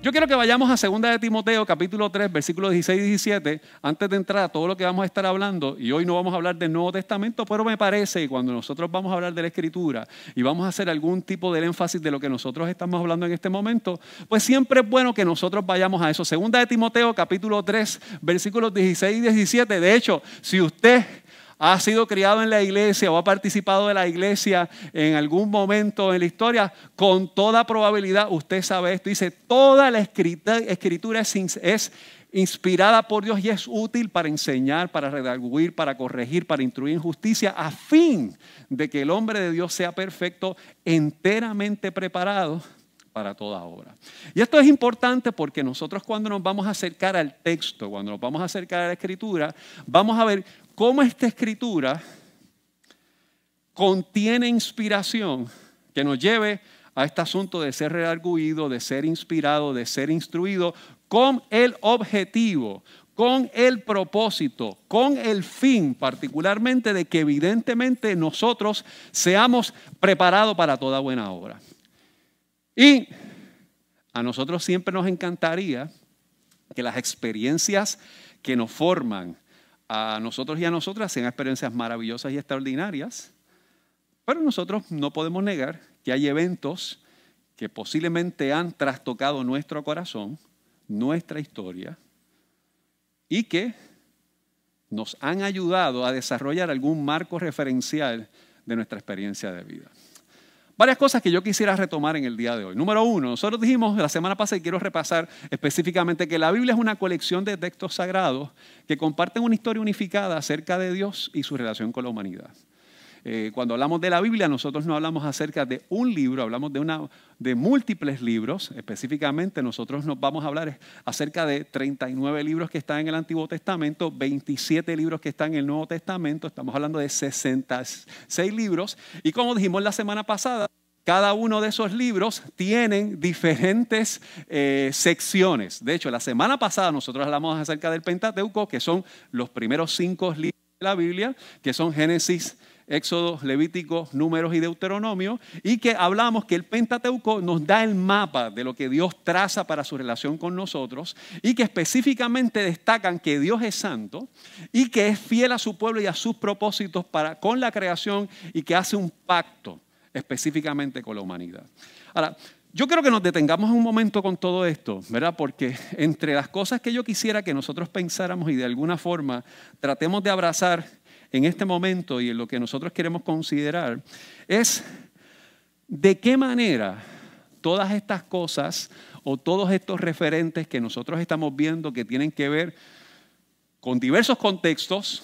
Yo quiero que vayamos a 2 de Timoteo, capítulo 3, versículos 16 y 17, antes de entrar a todo lo que vamos a estar hablando. Y hoy no vamos a hablar del Nuevo Testamento, pero me parece que cuando nosotros vamos a hablar de la Escritura y vamos a hacer algún tipo de énfasis de lo que nosotros estamos hablando en este momento, pues siempre es bueno que nosotros vayamos a eso. 2 de Timoteo, capítulo 3, versículos 16 y 17. De hecho, si usted ha sido criado en la iglesia o ha participado de la iglesia en algún momento en la historia, con toda probabilidad usted sabe esto. Dice, toda la escritura es, inspirada por Dios y es útil para enseñar, para redarguir, para corregir, para instruir en justicia, a fin de que el hombre de Dios sea perfecto, enteramente preparado para toda obra. Y esto es importante porque nosotros cuando nos vamos a acercar al texto, cuando nos vamos a acercar a la escritura, vamos a ver cómo esta escritura contiene inspiración que nos lleve a este asunto de ser redarguido, de ser inspirado, de ser instruido, con el objetivo, con el propósito, con el fin particularmente de que evidentemente nosotros seamos preparados para toda buena obra. Y a nosotros siempre nos encantaría que las experiencias que nos forman, a nosotros y a nosotras sean experiencias maravillosas y extraordinarias, pero nosotros no podemos negar que hay eventos que posiblemente han trastocado nuestro corazón, nuestra historia, y que nos han ayudado a desarrollar algún marco referencial de nuestra experiencia de vida. Varias cosas que yo quisiera retomar en el día de hoy. Número uno, nosotros dijimos la semana pasada y quiero repasar específicamente que la Biblia es una colección de textos sagrados que comparten una historia unificada acerca de Dios y su relación con la humanidad. Eh, cuando hablamos de la Biblia, nosotros no hablamos acerca de un libro, hablamos de, una, de múltiples libros. Específicamente, nosotros nos vamos a hablar acerca de 39 libros que están en el Antiguo Testamento, 27 libros que están en el Nuevo Testamento. Estamos hablando de 66 libros. Y como dijimos la semana pasada, cada uno de esos libros tienen diferentes eh, secciones. De hecho, la semana pasada nosotros hablamos acerca del Pentateuco, que son los primeros cinco libros de la Biblia, que son Génesis, Éxodo, Levítico, Números y Deuteronomio, y que hablamos que el Pentateuco nos da el mapa de lo que Dios traza para su relación con nosotros, y que específicamente destacan que Dios es santo y que es fiel a su pueblo y a sus propósitos para, con la creación y que hace un pacto específicamente con la humanidad. Ahora, yo creo que nos detengamos un momento con todo esto, ¿verdad? Porque entre las cosas que yo quisiera que nosotros pensáramos y de alguna forma tratemos de abrazar en este momento y en lo que nosotros queremos considerar es de qué manera todas estas cosas o todos estos referentes que nosotros estamos viendo que tienen que ver con diversos contextos,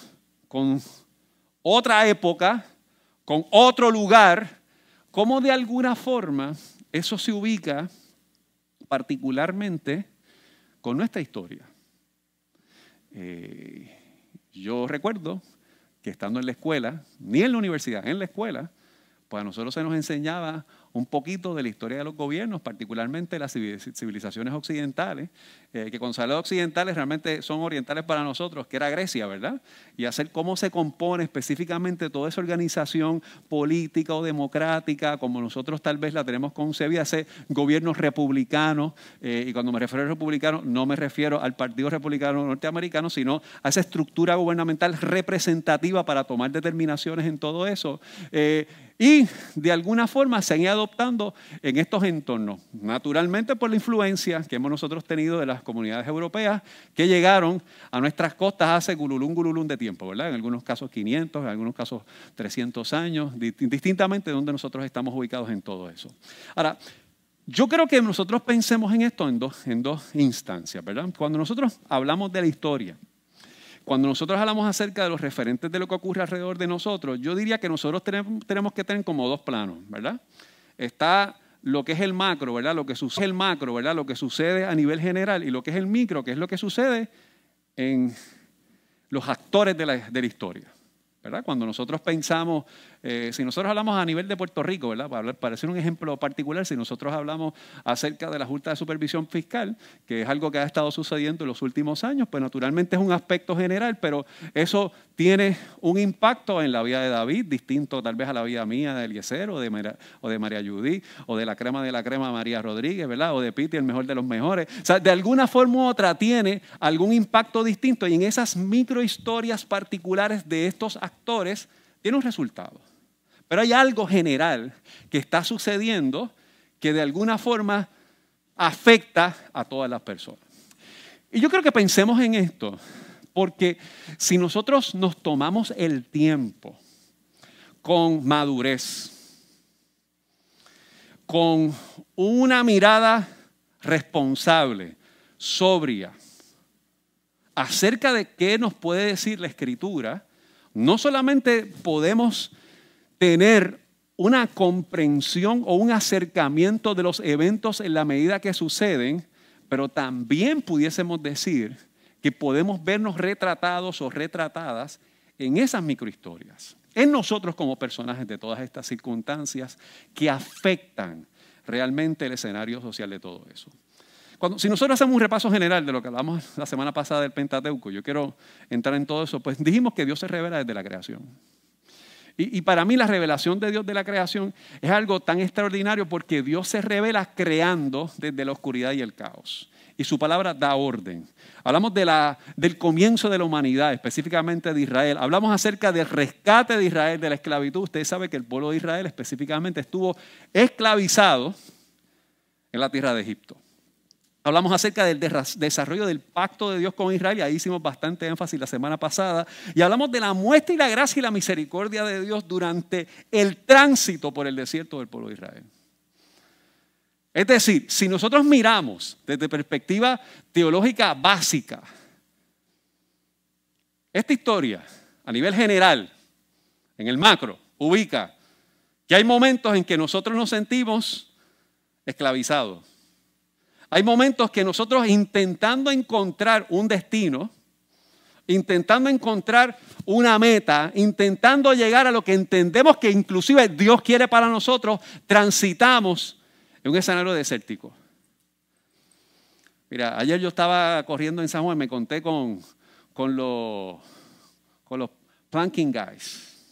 con otra época, con otro lugar, cómo de alguna forma eso se ubica particularmente con nuestra historia. Eh, yo recuerdo que estando en la escuela, ni en la universidad, en la escuela, pues a nosotros se nos enseñaba un poquito de la historia de los gobiernos, particularmente las civilizaciones occidentales, eh, que con saludos occidentales realmente son orientales para nosotros, que era Grecia, ¿verdad? Y hacer cómo se compone específicamente toda esa organización política o democrática, como nosotros tal vez la tenemos concebida, ese gobierno republicano, eh, y cuando me refiero a republicano, no me refiero al Partido Republicano Norteamericano, sino a esa estructura gubernamental representativa para tomar determinaciones en todo eso. Eh, y de alguna forma se han ido adoptando en estos entornos, naturalmente por la influencia que hemos nosotros tenido de las comunidades europeas que llegaron a nuestras costas hace gululún, gululún de tiempo, ¿verdad? En algunos casos 500, en algunos casos 300 años, distintamente de donde nosotros estamos ubicados en todo eso. Ahora, yo creo que nosotros pensemos en esto dos, en dos instancias, ¿verdad? Cuando nosotros hablamos de la historia, cuando nosotros hablamos acerca de los referentes de lo que ocurre alrededor de nosotros, yo diría que nosotros tenemos, que tener como dos planos, ¿verdad? Está lo que es el macro, ¿verdad? Lo que sucede el macro, ¿verdad? Lo que sucede a nivel general y lo que es el micro, que es lo que sucede en los actores de la, historia. ¿verdad? Cuando nosotros pensamos eh, si nosotros hablamos a nivel de Puerto Rico, ¿verdad? Para, para hacer un ejemplo particular, si nosotros hablamos acerca de la Junta de Supervisión Fiscal, que es algo que ha estado sucediendo en los últimos años, pues naturalmente es un aspecto general, pero eso tiene un impacto en la vida de David, distinto tal vez a la vida mía de Eliezer o de María, o Judy, o de la crema de la crema María Rodríguez, ¿verdad? O de Piti, el mejor de los mejores. O sea, de alguna forma u otra tiene algún impacto distinto y en esas microhistorias particulares de estos actores tiene un resultado. Pero hay algo general que está sucediendo que de alguna forma afecta a todas las personas. Y yo creo que pensemos en esto, porque si nosotros nos tomamos el tiempo con madurez, con una mirada responsable, sobria, acerca de qué nos puede decir la escritura, no solamente podemos tener una comprensión o un acercamiento de los eventos en la medida que suceden, pero también pudiésemos decir que podemos vernos retratados o retratadas en esas microhistorias, en nosotros como personajes de todas estas circunstancias que afectan realmente el escenario social de todo eso. Cuando, si nosotros hacemos un repaso general de lo que hablamos la semana pasada del Pentateuco, yo quiero entrar en todo eso, pues dijimos que Dios se revela desde la creación. Y, para mí la revelación de Dios de la creación es algo tan extraordinario porque Dios se revela creando desde la oscuridad y el caos. Y su palabra da orden. Hablamos de la, del comienzo de la humanidad, específicamente de Israel. Hablamos acerca del rescate de Israel de la esclavitud. Usted sabe que el pueblo de Israel específicamente estuvo esclavizado en la tierra de Egipto. Hablamos acerca del desarrollo del pacto de Dios con Israel y ahí hicimos bastante énfasis la semana pasada. Y hablamos de la muestra y la gracia y la misericordia de Dios durante el tránsito por el desierto del pueblo de Israel. Es decir, si nosotros miramos desde perspectiva teológica básica, esta historia a nivel general, en el macro, ubica que hay momentos en que nosotros nos sentimos esclavizados hay momentos que nosotros intentando encontrar un destino, intentando encontrar una meta, intentando llegar a lo que entendemos que inclusive Dios quiere para nosotros, transitamos en un escenario desértico. Mira, ayer yo estaba corriendo en San Juan, me conté con, los, con los planking guys,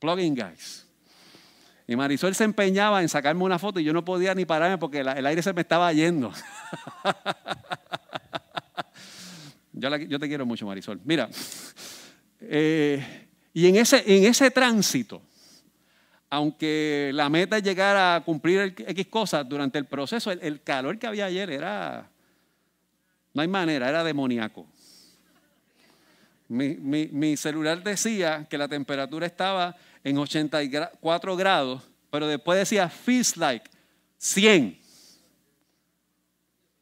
plugging guys. Y Marisol se empeñaba en sacarme una foto y yo no podía ni pararme porque el aire se me estaba yendo. yo, te quiero mucho, Marisol. Mira, eh, y en ese, en ese tránsito, aunque la meta es llegar a cumplir X cosas, durante el proceso, el, calor que había ayer era, no hay manera, era demoníaco. Mi, celular decía que la temperatura estaba en 84 grados, pero después decía feels like 100.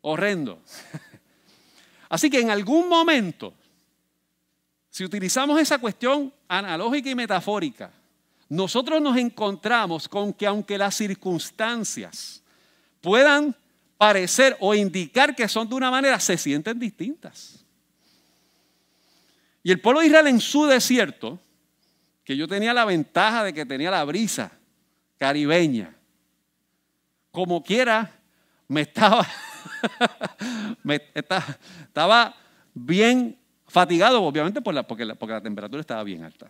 Horrendo. Así que en algún momento, si utilizamos esa cuestión analógica y metafórica, nosotros nos encontramos con que aunque las circunstancias puedan parecer o indicar que son de una manera, se sienten distintas. Y el pueblo de Israel en su desierto que yo tenía la ventaja de que tenía la brisa caribeña. Como quiera, me estaba, me estaba, bien fatigado, obviamente por la, porque, la, porque la temperatura estaba bien alta.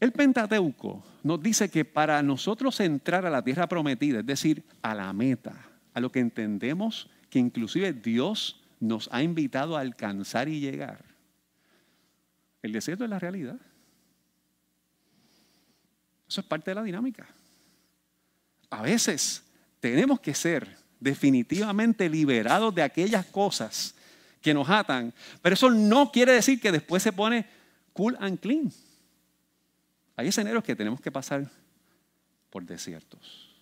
El Pentateuco nos dice que para nosotros entrar a la tierra prometida, es decir, a la meta, a lo que entendemos que inclusive Dios nos ha invitado a alcanzar y llegar, el desierto es la realidad. Eso es parte de la dinámica. A veces tenemos que ser definitivamente liberados de aquellas cosas que nos atan, pero eso no quiere decir que después se pone cool and clean. Hay escenarios que tenemos que pasar por desiertos.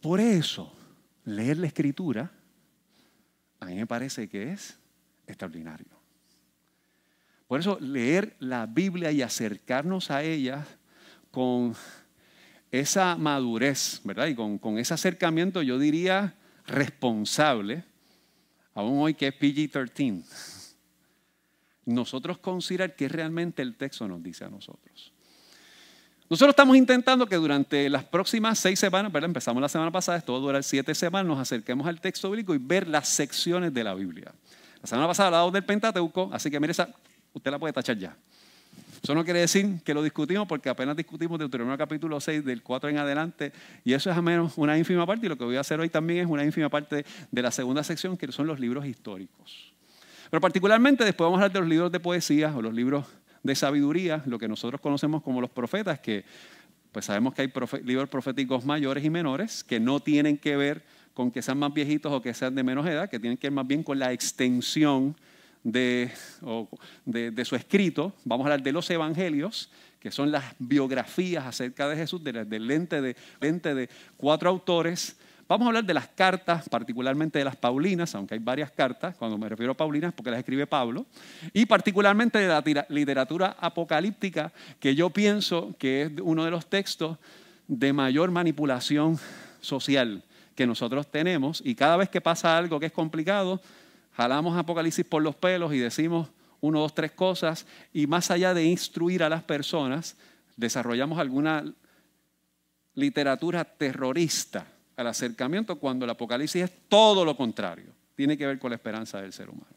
Por eso, leer la escritura a mí me parece que es extraordinario. Por eso leer la Biblia y acercarnos a ella con esa madurez, ¿verdad? Y con, ese acercamiento, yo diría, responsable, aún hoy que es PG-13. nosotros considerar qué realmente el texto nos dice a nosotros. Nosotros estamos intentando que durante las próximas seis semanas, ¿verdad? empezamos la semana pasada, esto va a durar siete semanas, nos acerquemos al texto bíblico y ver las secciones de la Biblia. La semana pasada hablamos del Pentateuco, así que mire, esa, usted la puede tachar ya. Eso no quiere decir que lo discutimos porque apenas discutimos Deuteronomio capítulo 6 del 4 en adelante y eso es a menos una ínfima parte y lo que voy a hacer hoy también es una ínfima parte de la segunda sección que son los libros históricos. Pero particularmente después vamos a hablar de los libros de poesía o los libros de sabiduría, lo que nosotros conocemos como los profetas, que pues sabemos que hay libros proféticos mayores y menores que no tienen que ver con que sean más viejitos o que sean de menos edad, que tienen que ver más bien con la extensión de, de, su escrito. Vamos a hablar de los evangelios, que son las biografías acerca de Jesús, del lente de, lente de cuatro autores Vamos a hablar de las cartas, particularmente de las Paulinas, aunque hay varias cartas, cuando me refiero a Paulinas, porque las escribe Pablo, y particularmente de la literatura apocalíptica, que yo pienso que es uno de los textos de mayor manipulación social que nosotros tenemos, y cada vez que pasa algo que es complicado, jalamos Apocalipsis por los pelos y decimos uno, dos, tres cosas, y más allá de instruir a las personas, desarrollamos alguna literatura terrorista al acercamiento cuando el Apocalipsis es todo lo contrario. Tiene que ver con la esperanza del ser humano.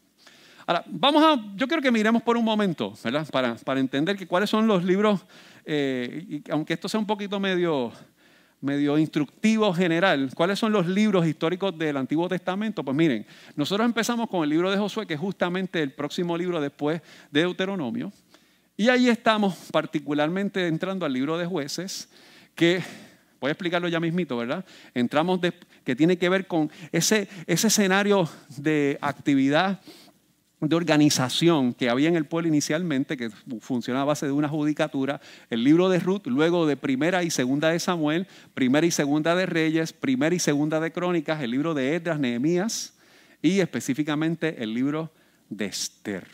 Ahora, vamos a, yo quiero que miremos por un momento, ¿verdad? Para, para entender que cuáles son los libros, eh, y aunque esto sea un poquito medio, medio instructivo general, ¿cuáles son los libros históricos del Antiguo Testamento? Pues miren, nosotros empezamos con el libro de Josué, que es justamente el próximo libro después de Deuteronomio, y ahí estamos particularmente entrando al libro de jueces, que Voy a explicarlo ya mismito, ¿verdad? Entramos que tiene que ver con ese, ese escenario de actividad, de organización que había en el pueblo inicialmente, que funcionaba a base de una judicatura, el libro de Ruth, luego de primera y segunda de Samuel, primera y segunda de Reyes, primera y segunda de Crónicas, el libro de Edras, Nehemías y específicamente el libro de Esther.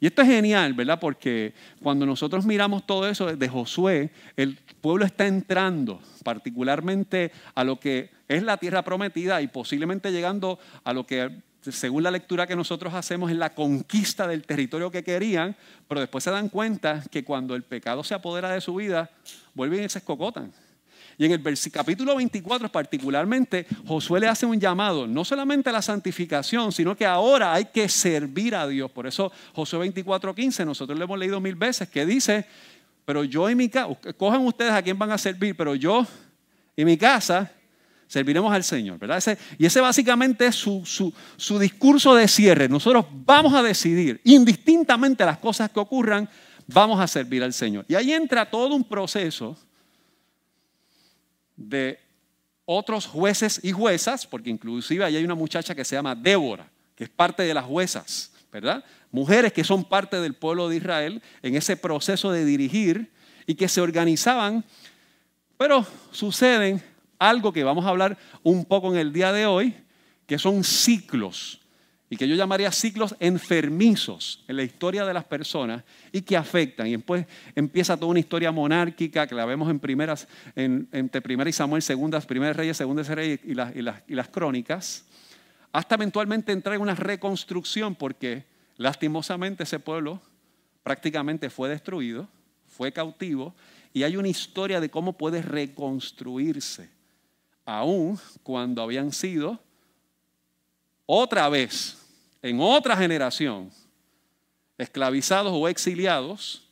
Y esto es genial, ¿verdad? Porque cuando nosotros miramos todo eso de Josué, el pueblo está entrando particularmente a lo que es la tierra prometida y posiblemente llegando a lo que según la lectura que nosotros hacemos es la conquista del territorio que querían, pero después se dan cuenta que cuando el pecado se apodera de su vida, vuelven y se escocotan. Y en el capítulo 24 particularmente, Josué le hace un llamado, no solamente a la santificación, sino que ahora hay que servir a Dios. Por eso Josué 24:15, nosotros lo hemos leído mil veces, que dice, pero yo y mi casa, cojan ustedes a quién van a servir, pero yo y mi casa serviremos al Señor, ¿verdad? y ese básicamente es su, su discurso de cierre. Nosotros vamos a decidir, indistintamente las cosas que ocurran, vamos a servir al Señor. Y ahí entra todo un proceso de otros jueces y juezas, porque inclusive ahí hay una muchacha que se llama Débora, que es parte de las juezas, ¿verdad? Mujeres que son parte del pueblo de Israel en ese proceso de dirigir y que se organizaban, pero suceden algo que vamos a hablar un poco en el día de hoy, que son ciclos y que yo llamaría ciclos enfermizos en la historia de las personas y que afectan. Y después empieza toda una historia monárquica que la vemos en primeras, entre primera y Samuel, segundas, primeras reyes, segundas reyes y las, y, las, y las crónicas, hasta eventualmente entrar en una reconstrucción porque lastimosamente ese pueblo prácticamente fue destruido, fue cautivo y hay una historia de cómo puede reconstruirse, aún cuando habían sido otra vez en otra generación, esclavizados o exiliados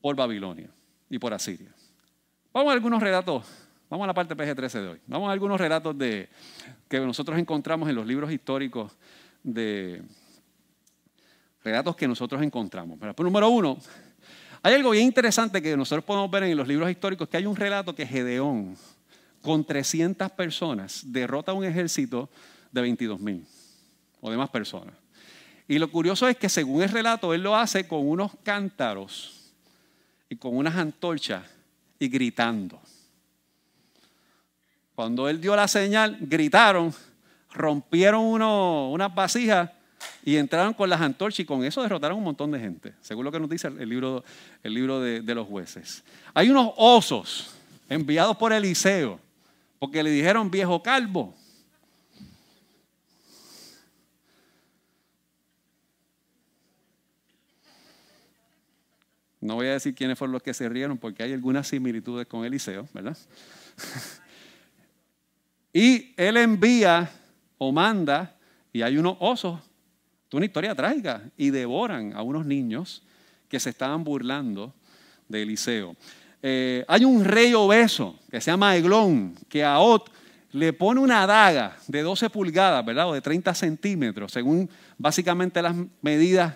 por Babilonia y por Asiria. Vamos a algunos relatos, vamos a la parte PG-13 de hoy. Vamos a algunos relatos de, que nosotros encontramos en los libros históricos de relatos que nosotros encontramos. Pero, número uno, hay algo bien interesante que nosotros podemos ver en los libros históricos, que hay un relato que Gedeón, con 300 personas, derrota a un ejército de 22 mil o de más personas. Y lo curioso es que según el relato, él lo hace con unos cántaros y con unas antorchas y gritando. Cuando él dio la señal, gritaron, rompieron uno, unas vasijas y entraron con las antorchas y con eso derrotaron un montón de gente, según lo que nos dice el libro, el libro de los jueces. Hay unos osos enviados por Eliseo, porque le dijeron viejo calvo. No voy a decir quiénes fueron los que se rieron, porque hay algunas similitudes con Eliseo, ¿verdad? y él envía o manda, y hay unos osos una historia trágica, y devoran a unos niños que se estaban burlando de Eliseo. Eh, hay un rey obeso que se llama Eglón, que a Ot le pone una daga de 12 pulgadas, ¿verdad? O de 30 centímetros, según básicamente las medidas,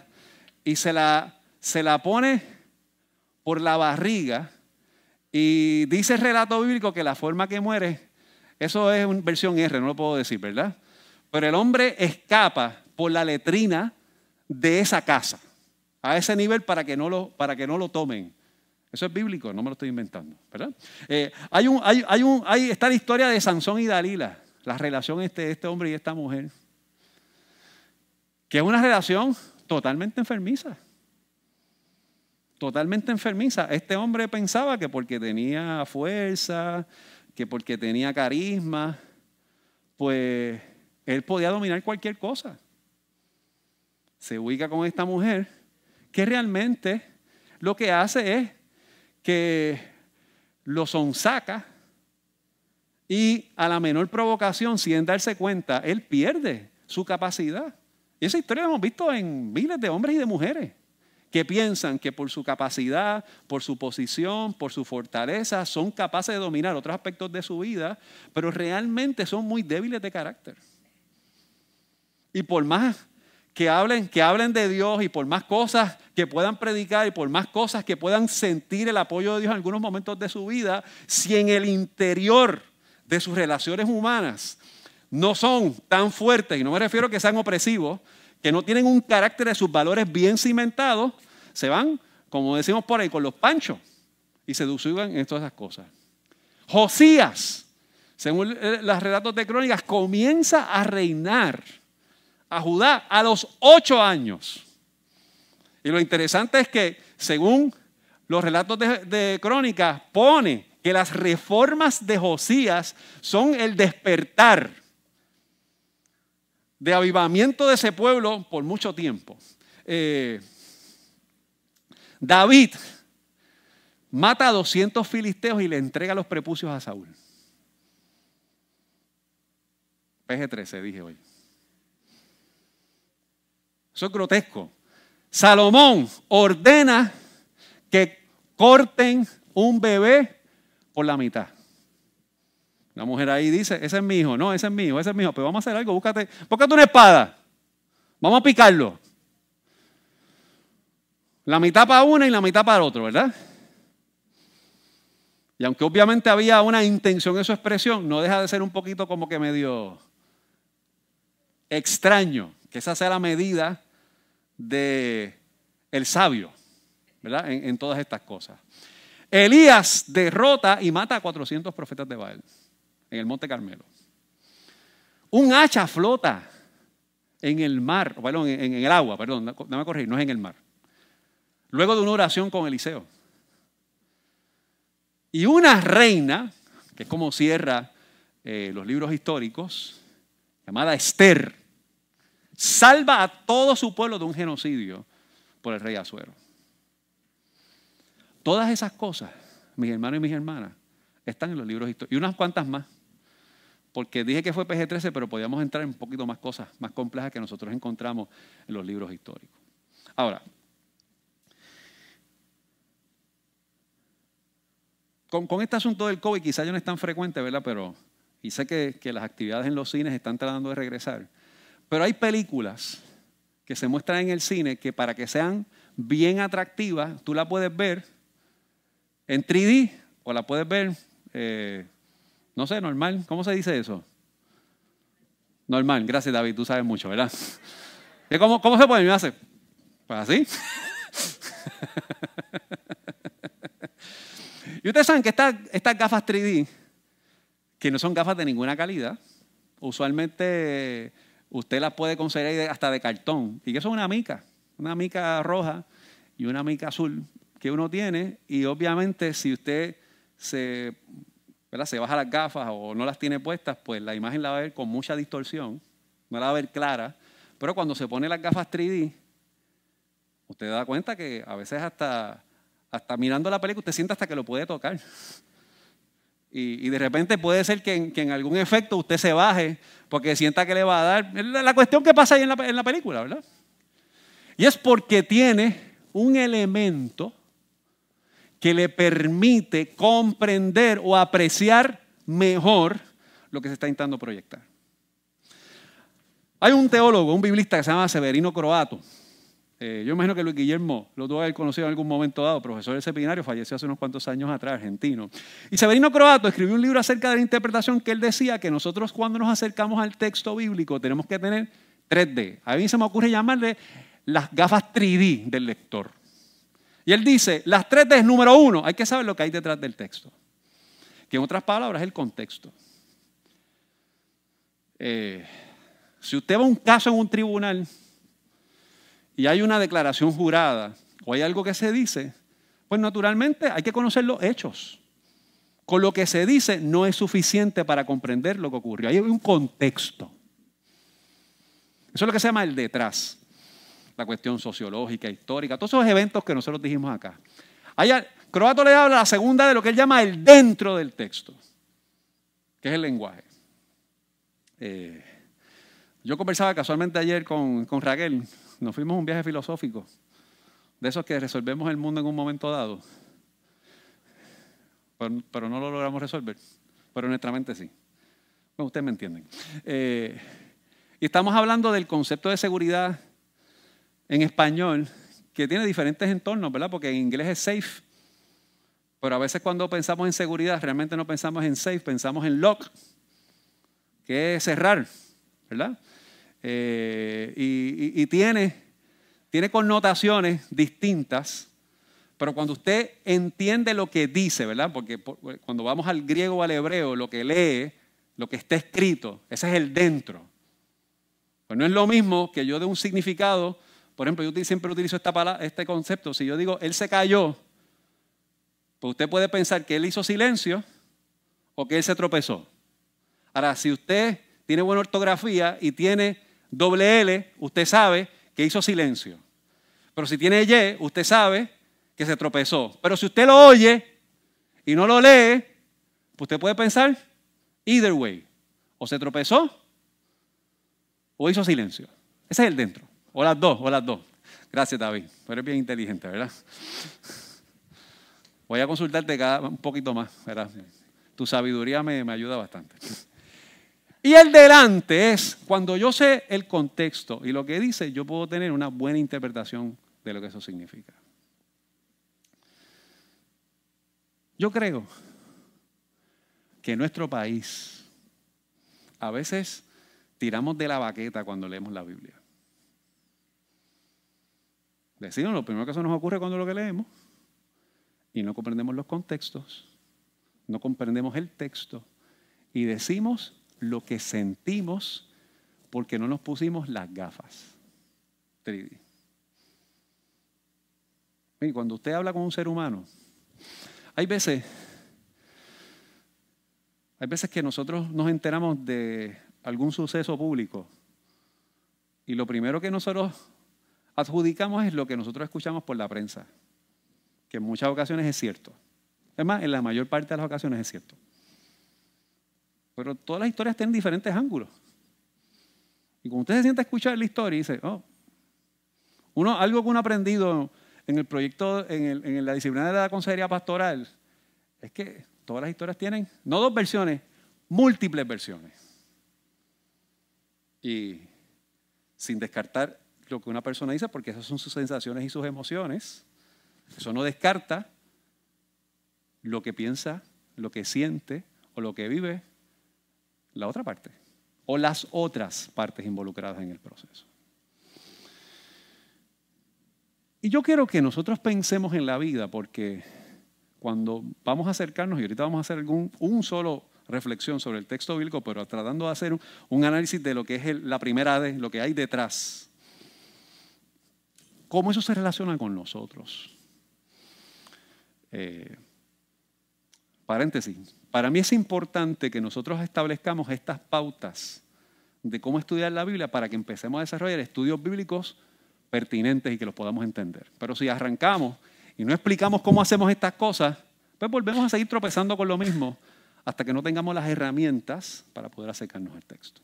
y se la, se la pone por la barriga. Y dice el relato bíblico que la forma que muere, eso es una versión R, no lo puedo decir, ¿verdad? Pero el hombre escapa por la letrina de esa casa, a ese nivel para que no lo, para que no lo tomen. Eso es bíblico, no me lo estoy inventando, ¿verdad? Eh, hay, un, hay, hay, un, hay está la historia de Sansón y Dalila, la relación entre este hombre y esta mujer, que es una relación totalmente enfermiza. Totalmente enfermiza. Este hombre pensaba que porque tenía fuerza, que porque tenía carisma, pues él podía dominar cualquier cosa. Se ubica con esta mujer que realmente lo que hace es que lo sonsaca y a la menor provocación, sin darse cuenta, él pierde su capacidad. Y esa historia la hemos visto en miles de hombres y de mujeres que piensan que por su capacidad, por su posición, por su fortaleza, son capaces de dominar otros aspectos de su vida, pero realmente son muy débiles de carácter. Y por más que hablen, que hablen de Dios y por más cosas que puedan predicar y por más cosas que puedan sentir el apoyo de Dios en algunos momentos de su vida, si en el interior de sus relaciones humanas no son tan fuertes, y no me refiero a que sean opresivos, que no tienen un carácter de sus valores bien cimentados, se van, como decimos por ahí, con los panchos y se en todas esas cosas. Josías, según los relatos de crónicas, comienza a reinar a Judá a los ocho años. Y lo interesante es que, según los relatos de, crónicas, pone que las reformas de Josías son el despertar de avivamiento de ese pueblo por mucho tiempo. Eh, David mata a 200 filisteos y le entrega los prepucios a Saúl. PG-13, dije hoy. Eso es grotesco. Salomón ordena que corten un bebé por la mitad. La mujer ahí dice, ese es mi hijo, no, ese es mi hijo, ese es mi hijo, pero vamos a hacer algo, búscate, búscate una espada, vamos a picarlo. La mitad para una y la mitad para otro, ¿verdad? Y aunque obviamente había una intención en su expresión, no deja de ser un poquito como que medio extraño que esa sea la medida de el sabio, ¿verdad? En, todas estas cosas. Elías derrota y mata a 400 profetas de Baal en el Monte Carmelo. Un hacha flota en el mar, perdón, en, el agua, perdón, me corregir, no es en el mar. Luego de una oración con Eliseo. Y una reina, que es como cierra eh, los libros históricos, llamada Esther, salva a todo su pueblo de un genocidio por el rey Azuero. Todas esas cosas, mis hermanos y mis hermanas, están en los libros históricos. Y unas cuantas más. Porque dije que fue PG-13, pero podíamos entrar en un poquito más cosas más complejas que nosotros encontramos en los libros históricos. Ahora, con, este asunto del COVID, quizás ya no es tan frecuente, ¿verdad? Pero, y sé que, que las actividades en los cines están tratando de regresar. Pero hay películas que se muestran en el cine que para que sean bien atractivas, tú la puedes ver en 3D o la puedes ver, eh, no sé, normal. ¿Cómo se dice eso? Normal, gracias David, tú sabes mucho, ¿verdad? ¿Cómo, cómo se puede? Me hace, pues así. y ustedes saben que estas, estas gafas 3D, que no son gafas de ninguna calidad, usualmente usted la puede conseguir hasta de cartón. Y que eso es una mica, una mica roja y una mica azul que uno tiene. Y obviamente si usted se, se baja las gafas o no las tiene puestas, pues la imagen la va a ver con mucha distorsión, no la va a ver clara. Pero cuando se pone las gafas 3D, usted da cuenta que a veces hasta hasta mirando la película, usted siente hasta que lo puede tocar. Y, de repente puede ser que en, algún efecto usted se baje porque sienta que le va a dar. La, cuestión que pasa ahí en la, en la película, ¿verdad? Y es porque tiene un elemento que le permite comprender o apreciar mejor lo que se está intentando proyectar. Hay un teólogo, un biblista que se llama Severino Croato. Eh, yo imagino que Luis Guillermo lo tuvo haber conocido en algún momento dado, profesor del seminario, falleció hace unos cuantos años atrás, argentino. Y Severino Croato escribió un libro acerca de la interpretación que él decía que nosotros cuando nos acercamos al texto bíblico tenemos que tener 3D. A mí se me ocurre llamarle las gafas 3D del lector. Y él dice, las 3D es número uno, hay que saber lo que hay detrás del texto. Que en otras palabras es el contexto. Eh, si usted va a un caso en un tribunal y hay una declaración jurada o hay algo que se dice, pues naturalmente hay que conocer los hechos. Con lo que se dice no es suficiente para comprender lo que ocurrió. Hay un contexto. Eso es lo que se llama el detrás. La cuestión sociológica, histórica, todos esos eventos que nosotros dijimos acá. Croato le habla la segunda de lo que él llama el dentro del texto, que es el lenguaje. Eh, yo conversaba casualmente ayer con, con Raquel, nos fuimos a un viaje filosófico, de esos que resolvemos el mundo en un momento dado, pero, no lo logramos resolver, pero nuestra mente sí. Bueno, ustedes me entienden. Eh, y estamos hablando del concepto de seguridad en español, que tiene diferentes entornos, ¿verdad? Porque en inglés es safe, pero a veces cuando pensamos en seguridad, realmente no pensamos en safe, pensamos en lock, que es cerrar, ¿verdad? Eh, y, tiene, tiene connotaciones distintas, pero cuando usted entiende lo que dice, ¿verdad? Porque cuando vamos al griego o al hebreo, lo que lee, lo que está escrito, ese es el dentro. Pues no es lo mismo que yo de un significado, por ejemplo, yo siempre utilizo esta palabra, este concepto, si yo digo, él se cayó, pues usted puede pensar que él hizo silencio o que él se tropezó. Ahora, si usted tiene buena ortografía y tiene doble L, usted sabe que hizo silencio. Pero si tiene Y, usted sabe que se tropezó. Pero si usted lo oye y no lo lee, pues usted puede pensar, either way, o se tropezó o hizo silencio. Ese es el dentro. O las dos, o las dos. Gracias, David. eres bien inteligente, ¿verdad? Voy a consultarte cada, un poquito más, ¿verdad? Tu sabiduría me ayuda bastante. Y el delante es cuando yo sé el contexto y lo que dice, yo puedo tener una buena interpretación de lo que eso significa. Yo creo que nuestro país a veces tiramos de la baqueta cuando leemos la Biblia. Decimos lo primero que se nos ocurre cuando lo que leemos y no comprendemos los contextos, no comprendemos el texto y decimos lo que sentimos porque no nos pusimos las gafas 3D. Y cuando usted habla con un ser humano, hay veces, hay veces que nosotros nos enteramos de algún suceso público y lo primero que nosotros adjudicamos es lo que nosotros escuchamos por la prensa, que en muchas ocasiones es cierto. Es más, en la mayor parte de las ocasiones es cierto. Pero todas las historias tienen diferentes ángulos. Y cuando usted se sienta a escuchar la historia y dice, oh, uno, algo que uno ha aprendido en el proyecto, en, la disciplina de la consejería pastoral, es que todas las historias tienen, no dos versiones, múltiples versiones. Y sin descartar lo que una persona dice, porque esas son sus sensaciones y sus emociones, eso no descarta lo que piensa, lo que siente o lo que vive la otra parte o las otras partes involucradas en el proceso. Y yo quiero que nosotros pensemos en la vida porque cuando vamos a acercarnos, y ahorita vamos a hacer algún, un solo reflexión sobre el texto bíblico, pero tratando de hacer un, análisis de lo que es la primera de lo que hay detrás. ¿Cómo eso se relaciona con nosotros? Eh, paréntesis, para mí es importante que nosotros establezcamos estas pautas de cómo estudiar la Biblia para que empecemos a desarrollar estudios bíblicos pertinentes y que los podamos entender. Pero si arrancamos y no explicamos cómo hacemos estas cosas, pues volvemos a seguir tropezando con lo mismo hasta que no tengamos las herramientas para poder acercarnos al texto.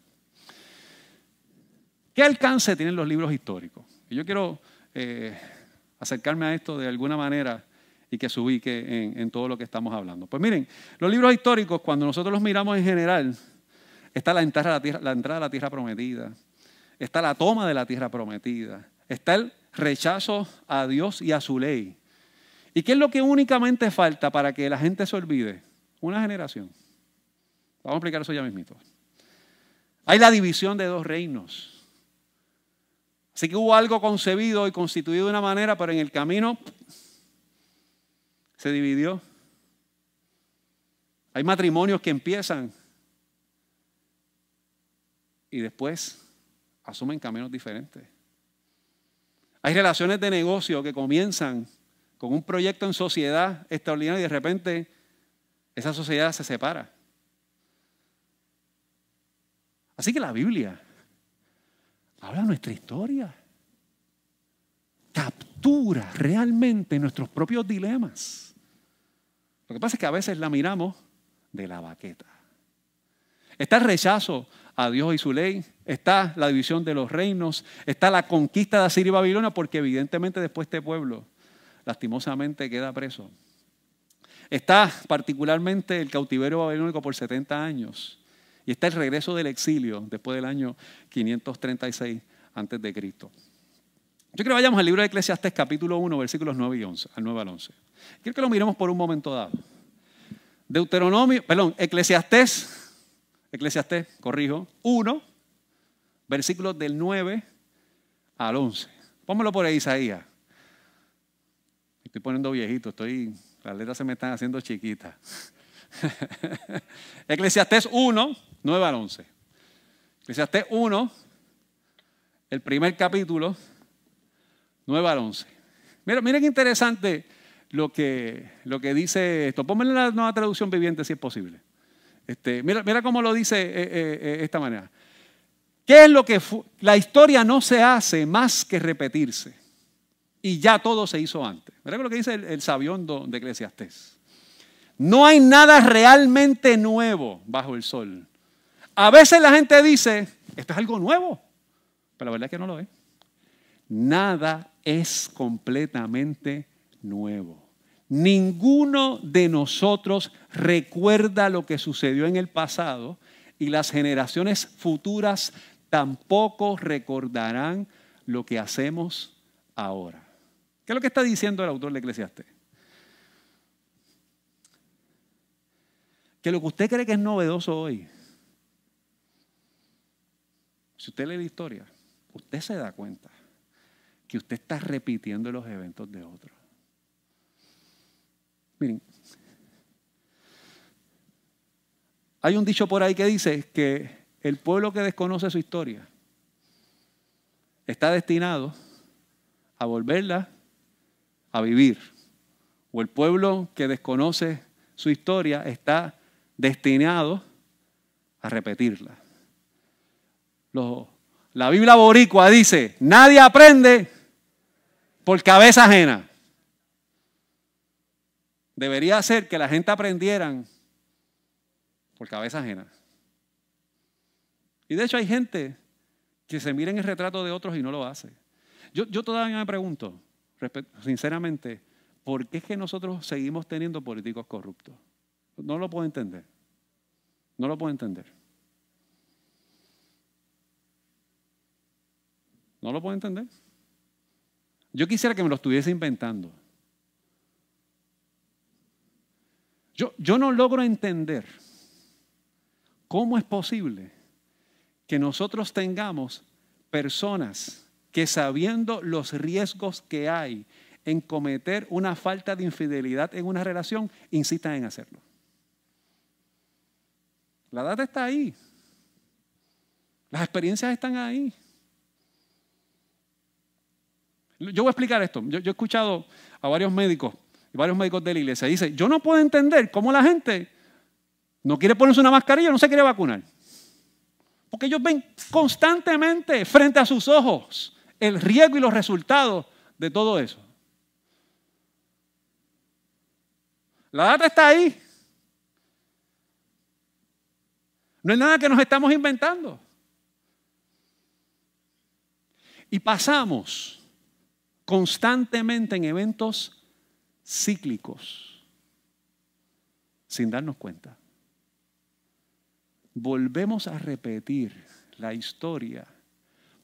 ¿Qué alcance tienen los libros históricos? Y yo quiero eh, acercarme a esto de alguna manera y que se ubique en, en, todo lo que estamos hablando. Pues miren, los libros históricos, cuando nosotros los miramos en general, está la entrada a la, tierra, la entrada a la tierra prometida, está la toma de la tierra prometida, está el rechazo a Dios y a su ley. ¿Y qué es lo que únicamente falta para que la gente se olvide? Una generación. Vamos a explicar eso ya mismito. Hay la división de dos reinos. Así que hubo algo concebido y constituido de una manera, pero en el camino se dividió. Hay matrimonios que empiezan y después asumen caminos diferentes. Hay relaciones de negocio que comienzan con un proyecto en sociedad extraordinario y de repente esa sociedad se separa. Así que la Biblia habla nuestra historia. Captura realmente nuestros propios dilemas. Lo que pasa es que a veces la miramos de la baqueta. Está el rechazo a Dios y su ley, está la división de los reinos, está la conquista de Asiria y Babilonia, porque evidentemente después este pueblo lastimosamente queda preso. Está particularmente el cautiverio babilónico por 70 años. Y está el regreso del exilio después del año 536 antes de Cristo. Yo quiero que vayamos al libro de Eclesiastés capítulo 1 versículos 9 y 11, al 9 al 11. Quiero que lo miremos por un momento dado. Deuteronomio, perdón, Eclesiastés, Eclesiastés, corrijo, 1, versículos del 9 al 11. Póngalo por ahí, Isaías. Estoy poniendo viejito, estoy, las letras se me están haciendo chiquitas. Eclesiastés 1, 9 al 11. Eclesiastés 1, el primer capítulo, 9 al 11. Mira, mira qué interesante lo que, lo que dice esto. Pónganle la nueva traducción viviente si es posible. Este, mira, mira cómo lo dice eh, eh, eh, esta manera. ¿Qué es lo que la historia no se hace más que repetirse? Y ya todo se hizo antes. Mira lo que dice el, el sabiondo de Eclesiastés. No hay nada realmente nuevo bajo el sol. A veces la gente dice, esto es algo nuevo, pero la verdad es que no lo es. Nada es completamente nuevo. Ninguno de nosotros recuerda lo que sucedió en el pasado y las generaciones futuras tampoco recordarán lo que hacemos ahora. ¿Qué es lo que está diciendo el autor de Eclesiastes? que lo que usted cree que es novedoso hoy, si usted lee la historia, usted se da cuenta que usted está repitiendo los eventos de otros. Miren, hay un dicho por ahí que dice que el pueblo que desconoce su historia está destinado a volverla a vivir. O el pueblo que desconoce su historia está destinado a repetirla. la Biblia boricua dice, nadie aprende por cabeza ajena. Debería ser que la gente aprendieran por cabeza ajena. Y de hecho hay gente que se mira en el retrato de otros y no lo hace. Yo, yo todavía me pregunto, sinceramente, ¿por qué es que nosotros seguimos teniendo políticos corruptos? No lo puedo entender. No lo puedo entender. No lo puedo entender. Yo quisiera que me lo estuviese inventando. Yo, yo no logro entender cómo es posible que nosotros tengamos personas que sabiendo los riesgos que hay en cometer una falta de infidelidad en una relación, insistan en hacerlo. La data está ahí. Las experiencias están ahí. Yo voy a explicar esto. Yo, he escuchado a varios médicos y varios médicos de la iglesia. Dice, yo no puedo entender cómo la gente no quiere ponerse una mascarilla, no se quiere vacunar. Porque ellos ven constantemente frente a sus ojos el riesgo y los resultados de todo eso. La data está ahí. No es nada que nos estamos inventando. Y pasamos constantemente en eventos cíclicos sin darnos cuenta. Volvemos a repetir la historia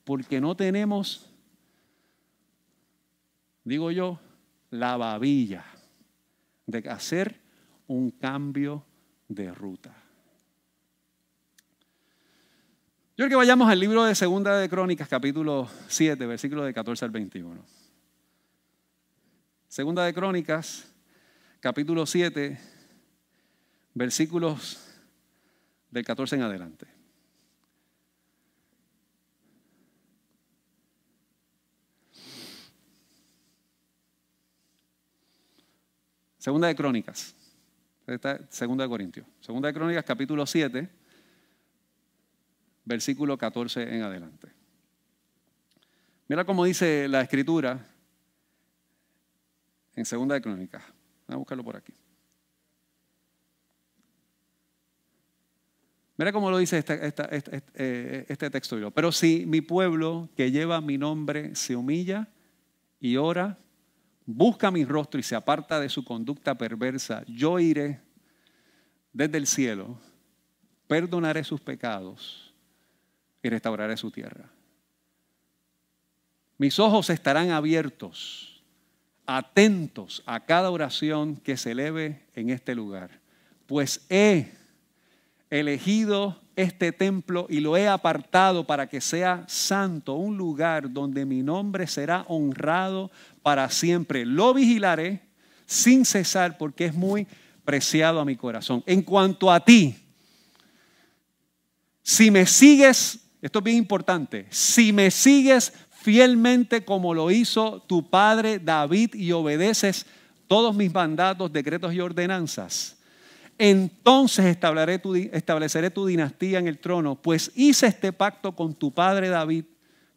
porque no tenemos, digo yo, la babilla de hacer un cambio de ruta. Yo creo que vayamos al libro de Segunda de Crónicas, capítulo 7, versículo de 14 al 21. Segunda de Crónicas, capítulo 7, versículos del 14 en adelante. Segunda de Crónicas, segunda de Corintios. Segunda de Crónicas, capítulo 7, versículo 14 en adelante. Mira cómo dice la escritura en Segunda de Crónicas. Vamos a buscarlo por aquí. Mira cómo lo dice este, este, este texto. Pero si mi pueblo que lleva mi nombre se humilla y ora, busca mi rostro y se aparta de su conducta perversa, yo iré desde el cielo, perdonaré sus pecados y restauraré su tierra. Mis ojos estarán abiertos, atentos a cada oración que se eleve en este lugar, pues he elegido este templo y lo he apartado para que sea santo, un lugar donde mi nombre será honrado para siempre. Lo vigilaré sin cesar porque es muy preciado a mi corazón. En cuanto a ti, si me sigues esto es bien importante. Si me sigues fielmente como lo hizo tu padre David y obedeces todos mis mandatos, decretos y ordenanzas, entonces estableceré tu, estableceré tu dinastía en el trono, pues hice este pacto con tu padre David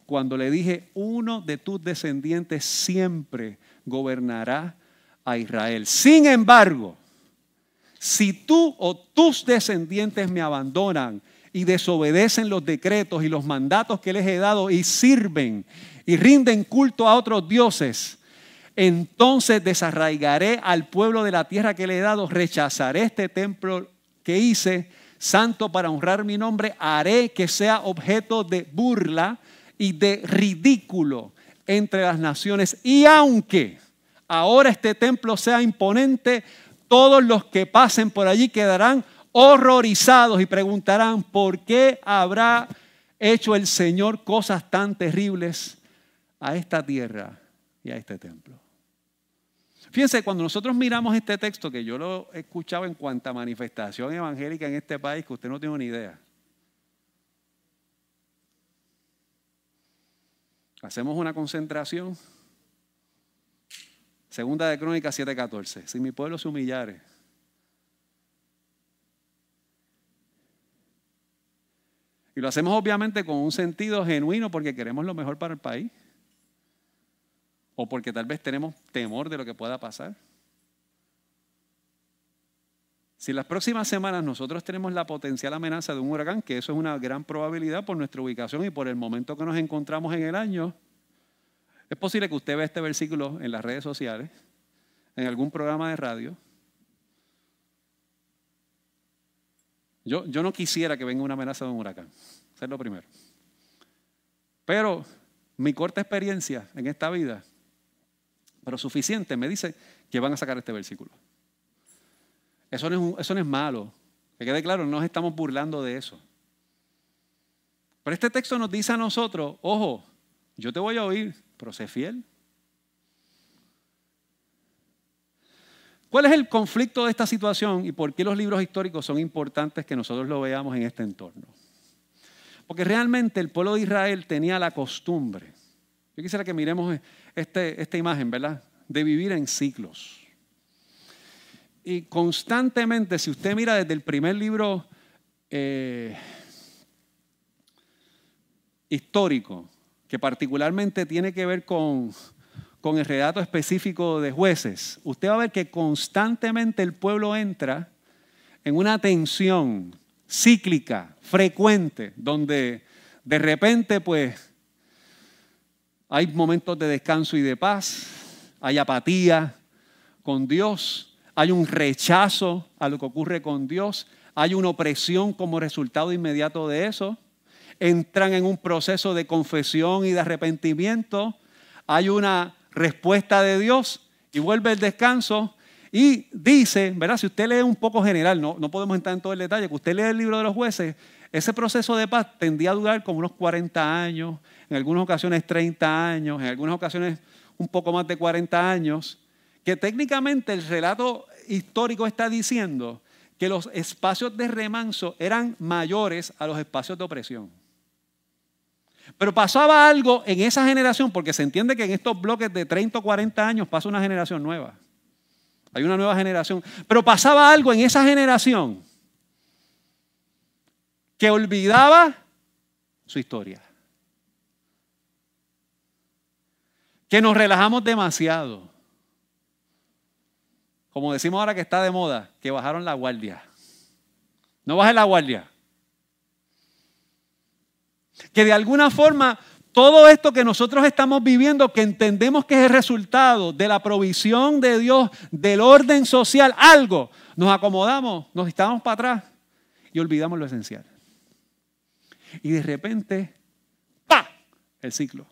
cuando le dije, uno de tus descendientes siempre gobernará a Israel. Sin embargo, si tú o tus descendientes me abandonan y desobedecen los decretos y los mandatos que les he dado y sirven y rinden culto a otros dioses, entonces desarraigaré al pueblo de la tierra que le he dado, rechazaré este templo que hice, santo para honrar mi nombre, haré que sea objeto de burla y de ridículo entre las naciones. Y aunque ahora este templo sea imponente, todos los que pasen por allí quedarán horrorizados y preguntarán, ¿por qué habrá hecho el Señor cosas tan terribles a esta tierra y a este templo? Fíjense, cuando nosotros miramos este texto, que yo lo he escuchado en cuanta manifestación evangélica en este país, que usted no tiene ni idea. Hacemos una concentración. Segunda de Crónicas 7:14. Si mi pueblo se humillare Y lo hacemos obviamente con un sentido genuino porque queremos lo mejor para el país. O porque tal vez tenemos temor de lo que pueda pasar. Si las próximas semanas nosotros tenemos la potencial amenaza de un huracán, que eso es una gran probabilidad por nuestra ubicación y por el momento que nos encontramos en el año, es posible que usted vea este versículo en las redes sociales, en algún programa de radio, Yo, no quisiera que venga una amenaza de un huracán. Eso es lo primero. Pero mi corta experiencia en esta vida, pero suficiente, me dice que van a sacar este versículo. Eso no es, eso no es malo. Que quede claro, no nos estamos burlando de eso. Pero este texto nos dice a nosotros, ojo, yo te voy a oír, pero sé fiel. ¿Cuál es el conflicto de esta situación y por qué los libros históricos son importantes que nosotros lo veamos en este entorno? Porque realmente el pueblo de Israel tenía la costumbre, yo quisiera que miremos este, esta imagen, ¿verdad? De vivir en ciclos. Y constantemente, si usted mira desde el primer libro eh, histórico, que particularmente tiene que ver con, con el relato específico de jueces, usted va a ver que constantemente el pueblo entra en una tensión cíclica, frecuente, donde de repente pues hay momentos de descanso y de paz, hay apatía con Dios, hay un rechazo a lo que ocurre con Dios, hay una opresión como resultado inmediato de eso, entran en un proceso de confesión y de arrepentimiento, hay una respuesta de Dios y vuelve el descanso y dice, ¿verdad? Si usted lee un poco general, no, no podemos entrar en todo el detalle, que usted lee el libro de los jueces, ese proceso de paz tendía a durar como unos 40 años, en algunas ocasiones 30 años, en algunas ocasiones un poco más de 40 años, que técnicamente el relato histórico está diciendo que los espacios de remanso eran mayores a los espacios de opresión. Pero pasaba algo en esa generación, porque se entiende que en estos bloques de 30 o 40 años pasa una generación nueva. Hay una nueva generación. Pero pasaba algo en esa generación que olvidaba su historia. Que nos relajamos demasiado. Como decimos ahora que está de moda, que bajaron la guardia. No baje la guardia. Que de alguna forma todo esto que nosotros estamos viviendo, que entendemos que es el resultado de la provisión de Dios, del orden social, algo, nos acomodamos, nos estamos para atrás y olvidamos lo esencial. Y de repente, ¡pa! El ciclo.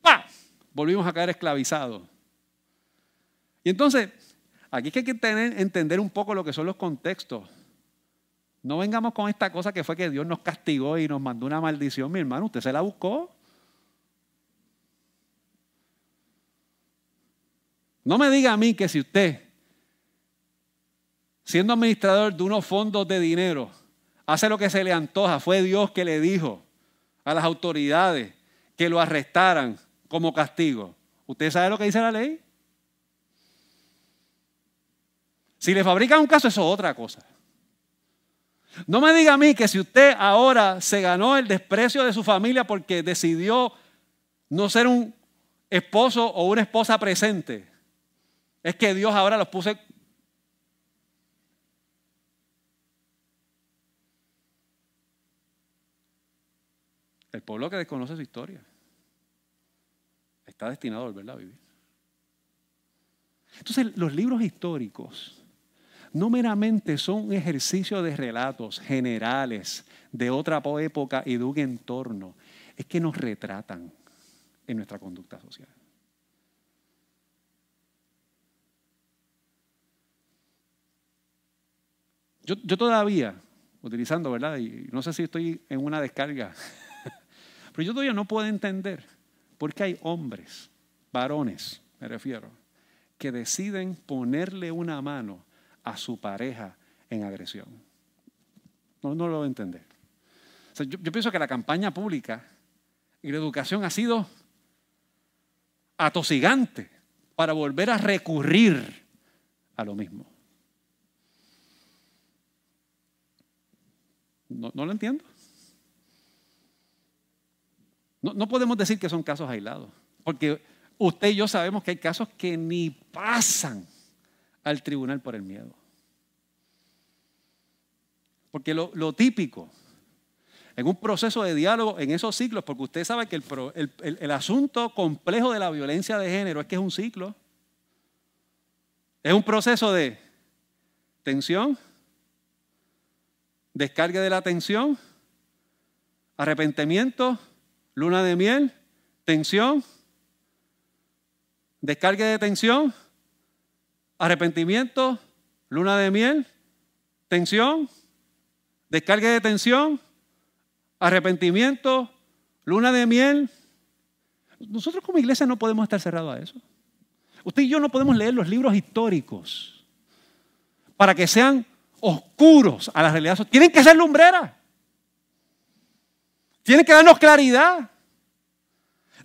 ¡Pa! Volvimos a caer esclavizados. Y entonces, aquí hay que entender un poco lo que son los contextos. No vengamos con esta cosa que fue que Dios nos castigó y nos mandó una maldición, mi hermano. Usted se la buscó. No me diga a mí que si usted, siendo administrador de unos fondos de dinero, hace lo que se le antoja, fue Dios que le dijo a las autoridades que lo arrestaran como castigo. ¿Usted sabe lo que dice la ley? Si le fabrican un caso, eso es otra cosa. No me diga a mí que si usted ahora se ganó el desprecio de su familia porque decidió no ser un esposo o una esposa presente, es que Dios ahora los puse... El pueblo que desconoce su historia está destinado a volverla a vivir. Entonces, los libros históricos no meramente son un ejercicio de relatos generales de otra época y de un entorno, es que nos retratan en nuestra conducta social. Yo, yo, todavía, utilizando, ¿verdad? Y no sé si estoy en una descarga, pero yo todavía no puedo entender por qué hay hombres, varones, me refiero, que deciden ponerle una mano a su pareja en agresión. No, no lo voy a entender. yo, yo pienso que la campaña pública y la educación ha sido atosigante para volver a recurrir a lo mismo. No, no lo entiendo. No, no, podemos decir que son casos aislados, porque usted y yo sabemos que hay casos que ni pasan al tribunal por el miedo. Porque lo, típico, en un proceso de diálogo en esos ciclos, porque usted sabe que el, el, asunto complejo de la violencia de género es que es un ciclo. Es un proceso de tensión, descarga de la tensión, arrepentimiento, luna de miel, tensión, descarga de tensión, arrepentimiento, luna de miel, tensión, descarga de tensión, arrepentimiento, luna de miel. Nosotros como iglesia no podemos estar cerrados a eso. Usted y yo no podemos leer los libros históricos para que sean oscuros a la realidad. Tienen que ser lumbreras. Tienen que darnos claridad.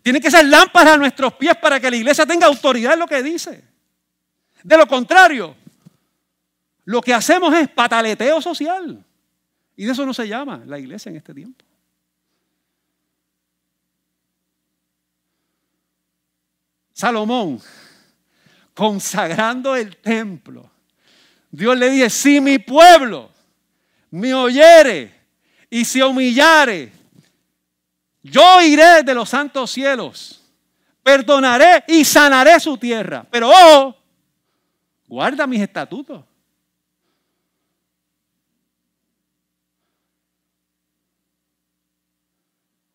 Tienen que ser lámparas a nuestros pies para que la iglesia tenga autoridad en lo que dice. De lo contrario, lo que hacemos es pataleteo social. Y de eso no se llama la iglesia en este tiempo. Salomón, consagrando el templo, Dios le dice, si mi pueblo me oyere y se humillare, yo iré de los santos cielos, perdonaré y sanaré su tierra. Pero ojo, guarda mis estatutos.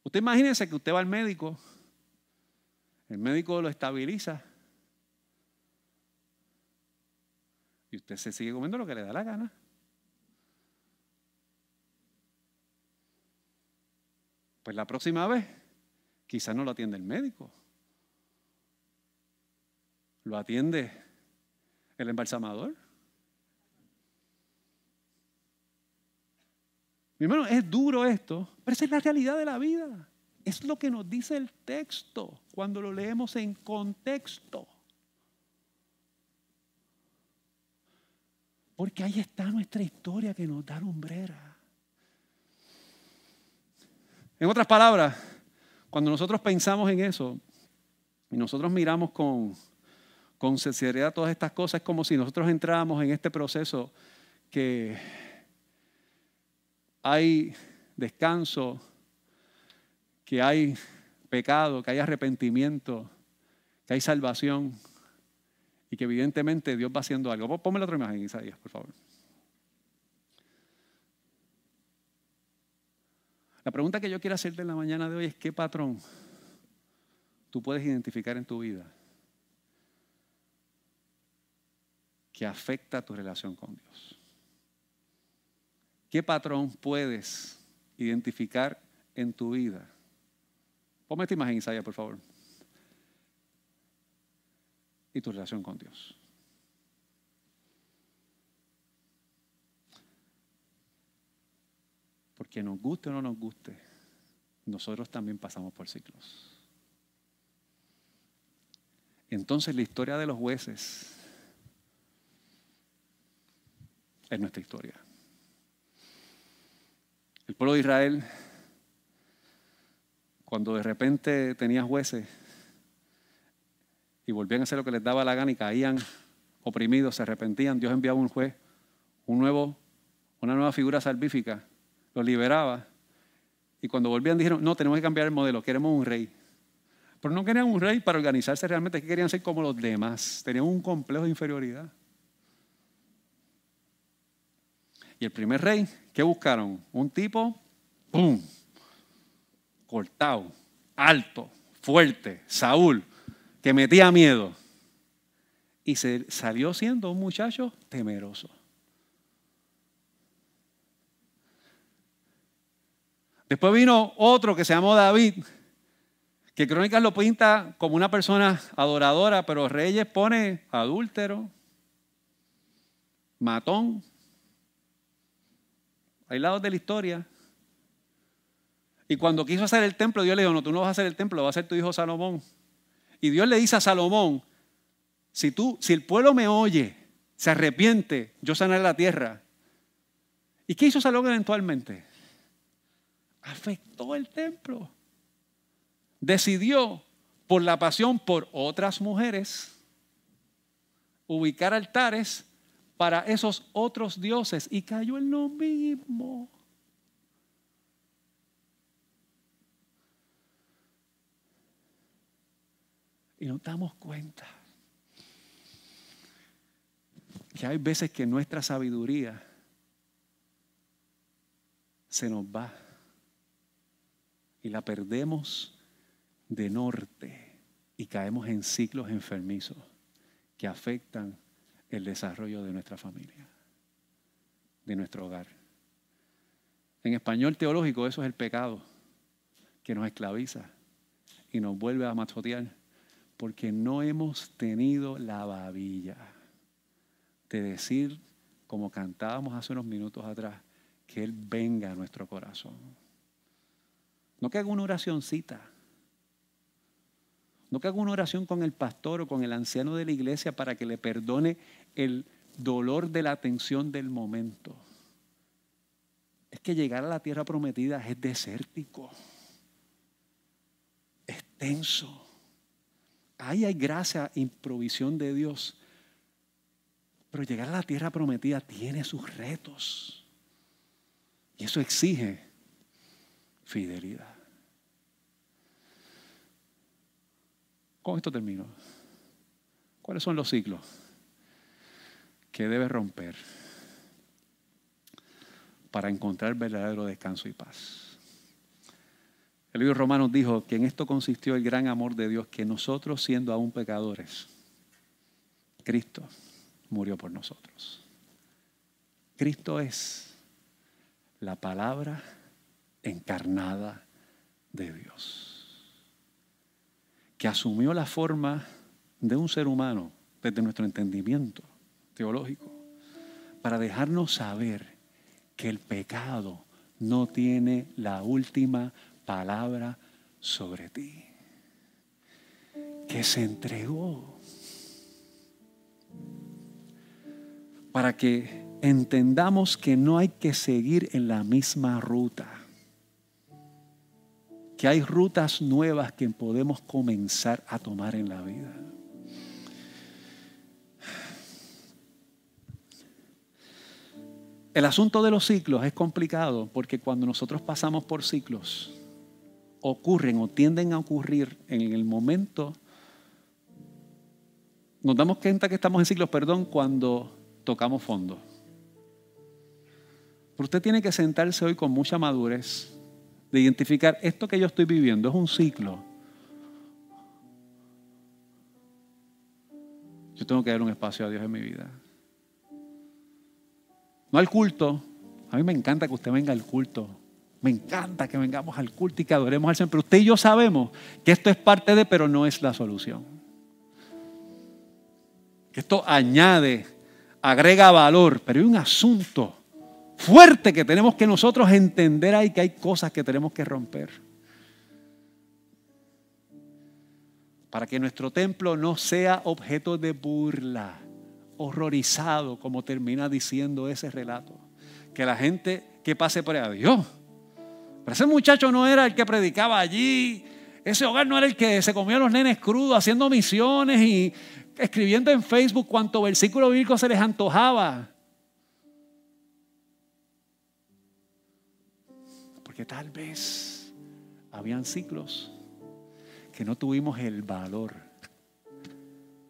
Usted imagínese que usted va al médico, el médico lo estabiliza y usted se sigue comiendo lo que le da la gana. Pues la próxima vez quizás no lo atiende el médico. Lo atiende el embalsamador. Mi hermano, es duro esto, pero esa es la realidad de la vida. Es lo que nos dice el texto cuando lo leemos en contexto. Porque ahí está nuestra historia que nos da lumbrera. En otras palabras, cuando nosotros pensamos en eso y nosotros miramos con, con sinceridad todas estas cosas, es como si nosotros entráramos en este proceso que hay descanso, que hay pecado, que hay arrepentimiento, que hay salvación y que evidentemente Dios va haciendo algo. Ponme la otra imagen, Isaías, por favor. La pregunta que yo quiero hacerte en la mañana de hoy es, ¿qué patrón tú puedes identificar en tu vida que afecta tu relación con Dios? ¿Qué patrón puedes identificar en tu vida? Ponme esta imagen, Isaías, por favor. Y tu relación con Dios. Porque nos guste o no nos guste, nosotros también pasamos por ciclos. Entonces la historia de los jueces es nuestra historia. El pueblo de Israel, cuando de repente tenía jueces y volvían a hacer lo que les daba la gana y caían oprimidos, se arrepentían, Dios enviaba un juez, un nuevo, una nueva figura salvífica los liberaba. Y cuando volvían dijeron, no, tenemos que cambiar el modelo, queremos un rey. Pero no querían un rey para organizarse realmente, que querían ser como los demás. Tenían un complejo de inferioridad. Y el primer rey, ¿qué buscaron? Un tipo, ¡pum! Cortado, alto, fuerte, Saúl, que metía miedo. Y se salió siendo un muchacho temeroso. Después vino otro que se llamó David, que Crónicas lo pinta como una persona adoradora, pero Reyes pone adúltero, matón. Hay lados de la historia. Y cuando quiso hacer el templo, Dios le dijo, no, tú no vas a hacer el templo, va a ser tu hijo Salomón. Y Dios le dice a Salomón, si tú, si el pueblo me oye, se arrepiente, yo sanaré la tierra. ¿Y qué hizo Salomón eventualmente? afectó el templo. Decidió, por la pasión por otras mujeres, ubicar altares para esos otros dioses y cayó en lo mismo. Y nos damos cuenta que hay veces que nuestra sabiduría se nos va y la perdemos de norte y caemos en ciclos enfermizos que afectan el desarrollo de nuestra familia, de nuestro hogar. En español teológico eso es el pecado que nos esclaviza y nos vuelve a machotear porque no hemos tenido la babilla de decir, como cantábamos hace unos minutos atrás, que Él venga a nuestro corazón. No que haga una oracióncita. No que haga una oración con el pastor o con el anciano de la iglesia para que le perdone el dolor de la tensión del momento. Es que llegar a la tierra prometida es desértico. Es tenso. ahí hay gracia y provisión de Dios. Pero llegar a la tierra prometida tiene sus retos. Y eso exige fidelidad. Con esto termino. ¿Cuáles son los ciclos que debes romper para encontrar verdadero descanso y paz? El libro Romanos dijo que en esto consistió el gran amor de Dios, que nosotros siendo aún pecadores, Cristo murió por nosotros. Cristo es la palabra encarnada de Dios, que asumió la forma de un ser humano desde nuestro entendimiento teológico, para dejarnos saber que el pecado no tiene la última palabra sobre ti, que se entregó para que entendamos que no hay que seguir en la misma ruta, que hay rutas nuevas que podemos comenzar a tomar en la vida. El asunto de los ciclos es complicado porque cuando nosotros pasamos por ciclos, ocurren o tienden a ocurrir en el momento, nos damos cuenta que estamos en ciclos, perdón, cuando tocamos fondo. Pero usted tiene que sentarse hoy con mucha madurez de identificar esto que yo estoy viviendo es un ciclo. Yo tengo que dar un espacio a Dios en mi vida. No al culto. A mí me encanta que usted venga al culto. Me encanta que vengamos al culto y que adoremos al Señor. Pero usted y yo sabemos que esto es parte de, pero no es la solución. Que esto añade, agrega valor, pero hay un asunto fuerte que tenemos que nosotros entender ahí que hay cosas que tenemos que romper. Para que nuestro templo no sea objeto de burla, horrorizado, como termina diciendo ese relato. Que la gente que pase por ahí, Dios, pero ese muchacho no era el que predicaba allí. Ese hogar no era el que se comía los nenes crudos haciendo misiones y escribiendo en Facebook cuánto versículo bíblico se les antojaba. Porque tal vez habían ciclos que no tuvimos el valor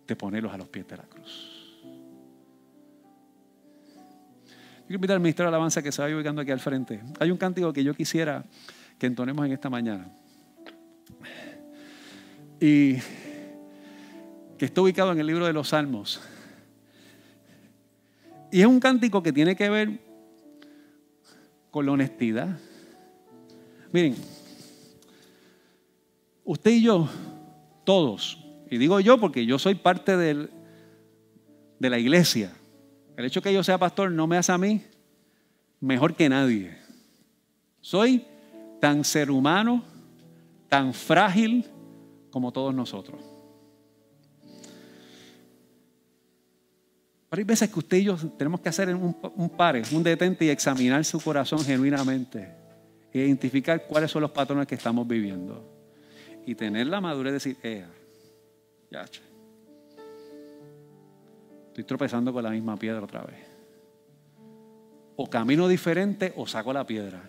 de ponerlos a los pies de la cruz. Quiero invitar al ministro de alabanza que se vaya ubicando aquí al frente. Hay un cántico que yo quisiera que entonemos en esta mañana. Y que está ubicado en el libro de los Salmos. Y es un cántico que tiene que ver con la honestidad. Miren, usted y yo, todos, y digo yo porque yo soy parte del, de la iglesia, el hecho que yo sea pastor no me hace a mí mejor que nadie. Soy tan ser humano, tan frágil como todos nosotros. Pero hay veces que usted y yo tenemos que hacer un, un un detente y examinar su corazón genuinamente. E identificar cuáles son los patrones que estamos viviendo. Y tener la madurez de decir, eh, ya, Estoy tropezando con la misma piedra otra vez. O camino diferente o saco la piedra.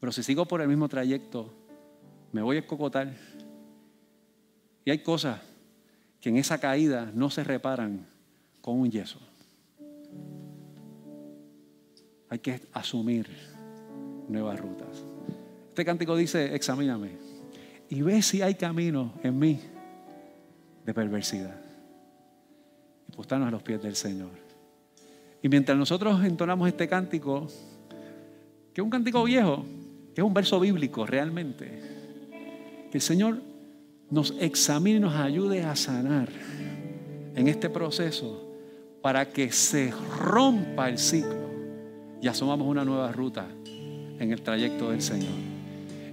Pero si sigo por el mismo trayecto, me voy a escocotar. Y hay cosas que en esa caída no se reparan con un yeso. Hay que asumir nuevas rutas. Este cántico dice, examíname y ve si hay camino en mí de perversidad postarnos a los pies del Señor. Y mientras nosotros entonamos este cántico, que es un cántico viejo, que es un verso bíblico realmente, que el Señor nos examine y nos ayude a sanar en este proceso para que se rompa el ciclo y asomamos una nueva ruta en el trayecto del Señor.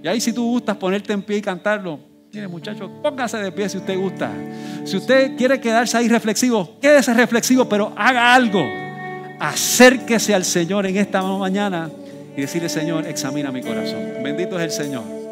Y ahí si tú gustas ponerte en pie y cantarlo, Mire, muchachos, póngase de pie si usted gusta. Si usted quiere quedarse ahí reflexivo, quédese reflexivo, pero haga algo. Acérquese al Señor en esta mañana y decirle, Señor, examina mi corazón. Bendito es el Señor.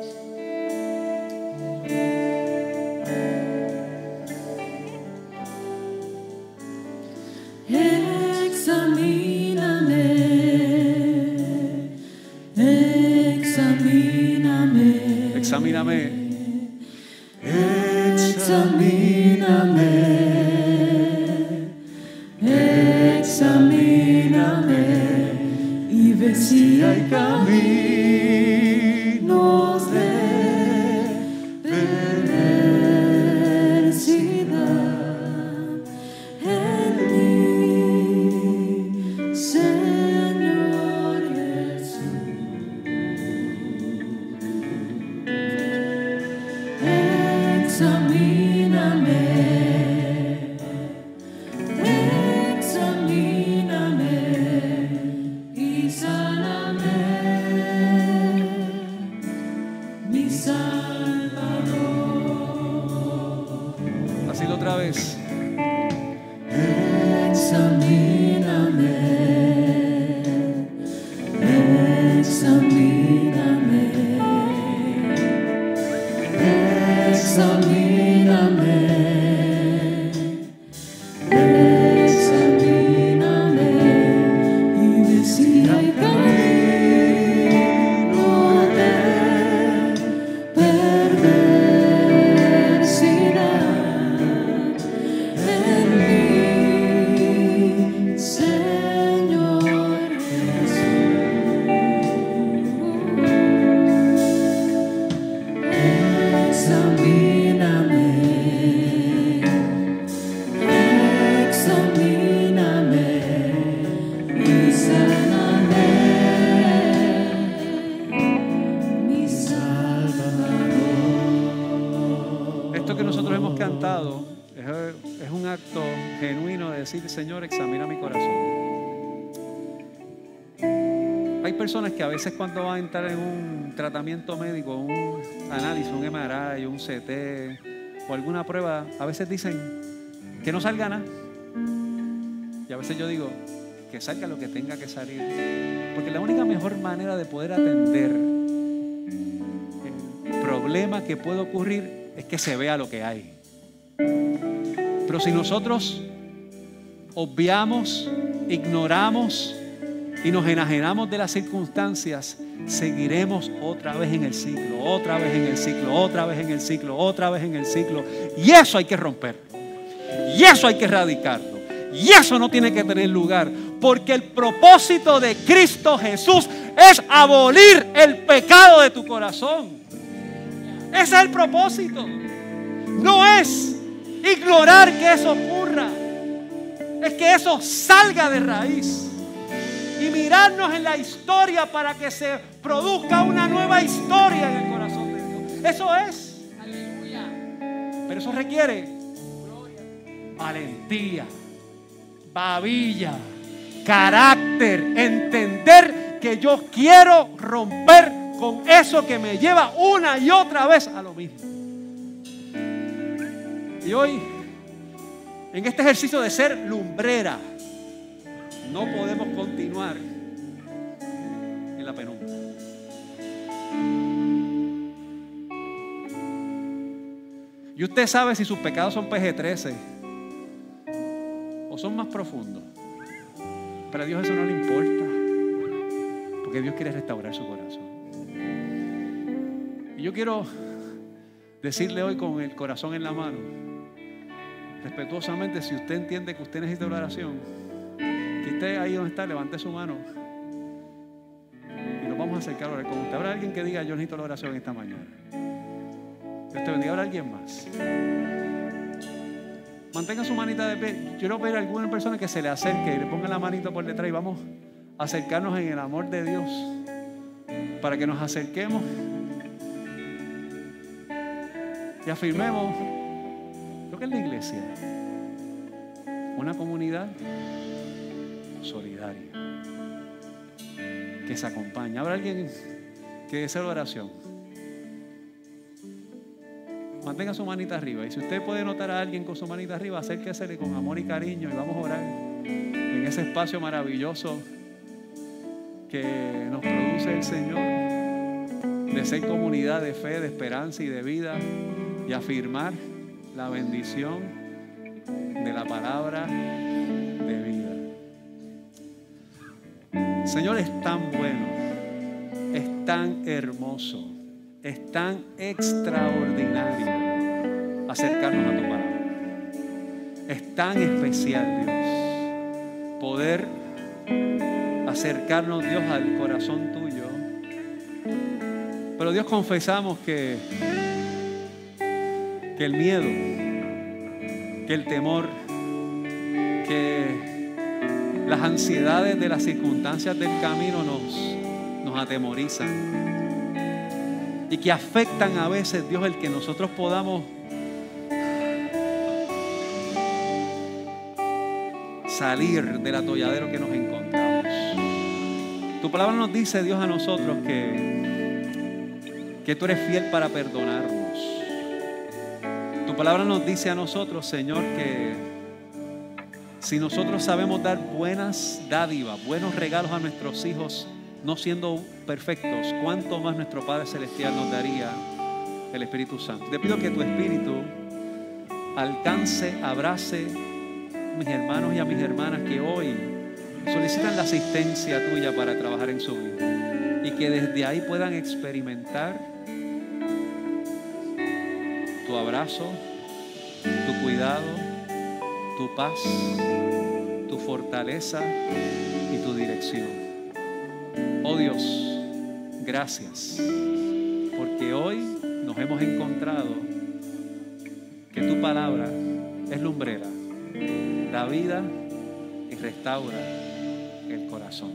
Veces cuando van a entrar en un tratamiento médico, un análisis, un MRI, un CT o alguna prueba, a veces dicen que no salga nada. Y a veces yo digo que salga lo que tenga que salir. Porque la única mejor manera de poder atender el problema que puede ocurrir es que se vea lo que hay. Pero si nosotros obviamos, ignoramos y nos enajenamos de las circunstancias, seguiremos otra vez en el ciclo, otra vez en el ciclo, otra vez en el ciclo, otra vez en el ciclo. Y eso hay que romper. Y eso hay que erradicarlo. Y eso no tiene que tener lugar. Porque el propósito de Cristo Jesús es abolir el pecado de tu corazón. Ese es el propósito. No es ignorar que eso ocurra. Es que eso salga de raíz. Y mirarnos en la historia para que se produzca una nueva historia en el corazón de Dios. Eso es. Pero eso requiere valentía, babilla, carácter, entender que yo quiero romper con eso que me lleva una y otra vez a lo mismo. Y hoy, en este ejercicio de ser lumbrera, no podemos continuar en la penumbra. Y usted sabe si sus pecados son PG-13 o son más profundos. Pero a Dios eso no le importa. Porque Dios quiere restaurar su corazón. Y yo quiero decirle hoy con el corazón en la mano, respetuosamente, si usted entiende que usted necesita oración, que usted ahí donde está, levante su mano. Y nos vamos a acercar a orar con usted. ¿Habrá alguien que diga, yo necesito la oración esta mañana? Dios te bendiga. ¿Habrá alguien más? Mantenga su manita de pie. Yo quiero pedir a alguna persona que se le acerque y le ponga la manita por detrás y vamos a acercarnos en el amor de Dios. Para que nos acerquemos y afirmemos lo que es la iglesia. Una comunidad solidaria que se acompaña. ¿Habrá alguien que desee la oración? Mantenga su manita arriba. Y si usted puede notar a alguien con su manita arriba, acérquesele con amor y cariño y vamos a orar en ese espacio maravilloso que nos produce el Señor de ser comunidad de fe, de esperanza y de vida y afirmar la bendición de la palabra Señor, es tan bueno, es tan hermoso, es tan extraordinario acercarnos a tu palabra. Es tan especial, Dios, poder acercarnos, Dios, al corazón tuyo. Pero Dios, confesamos que, que el miedo, que el temor, que las ansiedades de las circunstancias del camino nos, atemorizan y que afectan a veces, Dios, el que nosotros podamos salir del atolladero que nos encontramos. Tu palabra nos dice, Dios, a nosotros que, que tú eres fiel para perdonarnos. Tu palabra nos dice a nosotros, Señor, que si nosotros sabemos dar buenas dádivas, buenos regalos a nuestros hijos, no siendo perfectos, ¿cuánto más nuestro Padre Celestial nos daría el Espíritu Santo? Te pido que tu Espíritu alcance, abrace a mis hermanos y a mis hermanas que hoy solicitan la asistencia tuya para trabajar en su vida y que desde ahí puedan experimentar tu abrazo, tu cuidado, tu paz, tu fortaleza y tu dirección. Oh Dios, gracias, porque hoy nos hemos encontrado que tu palabra es lumbrera, da vida y restaura el corazón.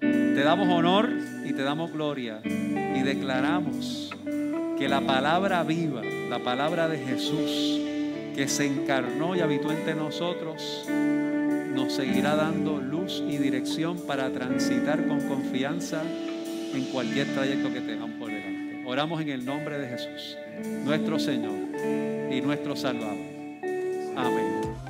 Te damos honor y te damos gloria y declaramos que la palabra viva, la palabra de Jesús, que se encarnó y habitó entre nosotros, nos seguirá dando luz y dirección para transitar con confianza en cualquier trayecto que tengamos por delante. Oramos en el nombre de Jesús, nuestro Señor y nuestro Salvador. Amén.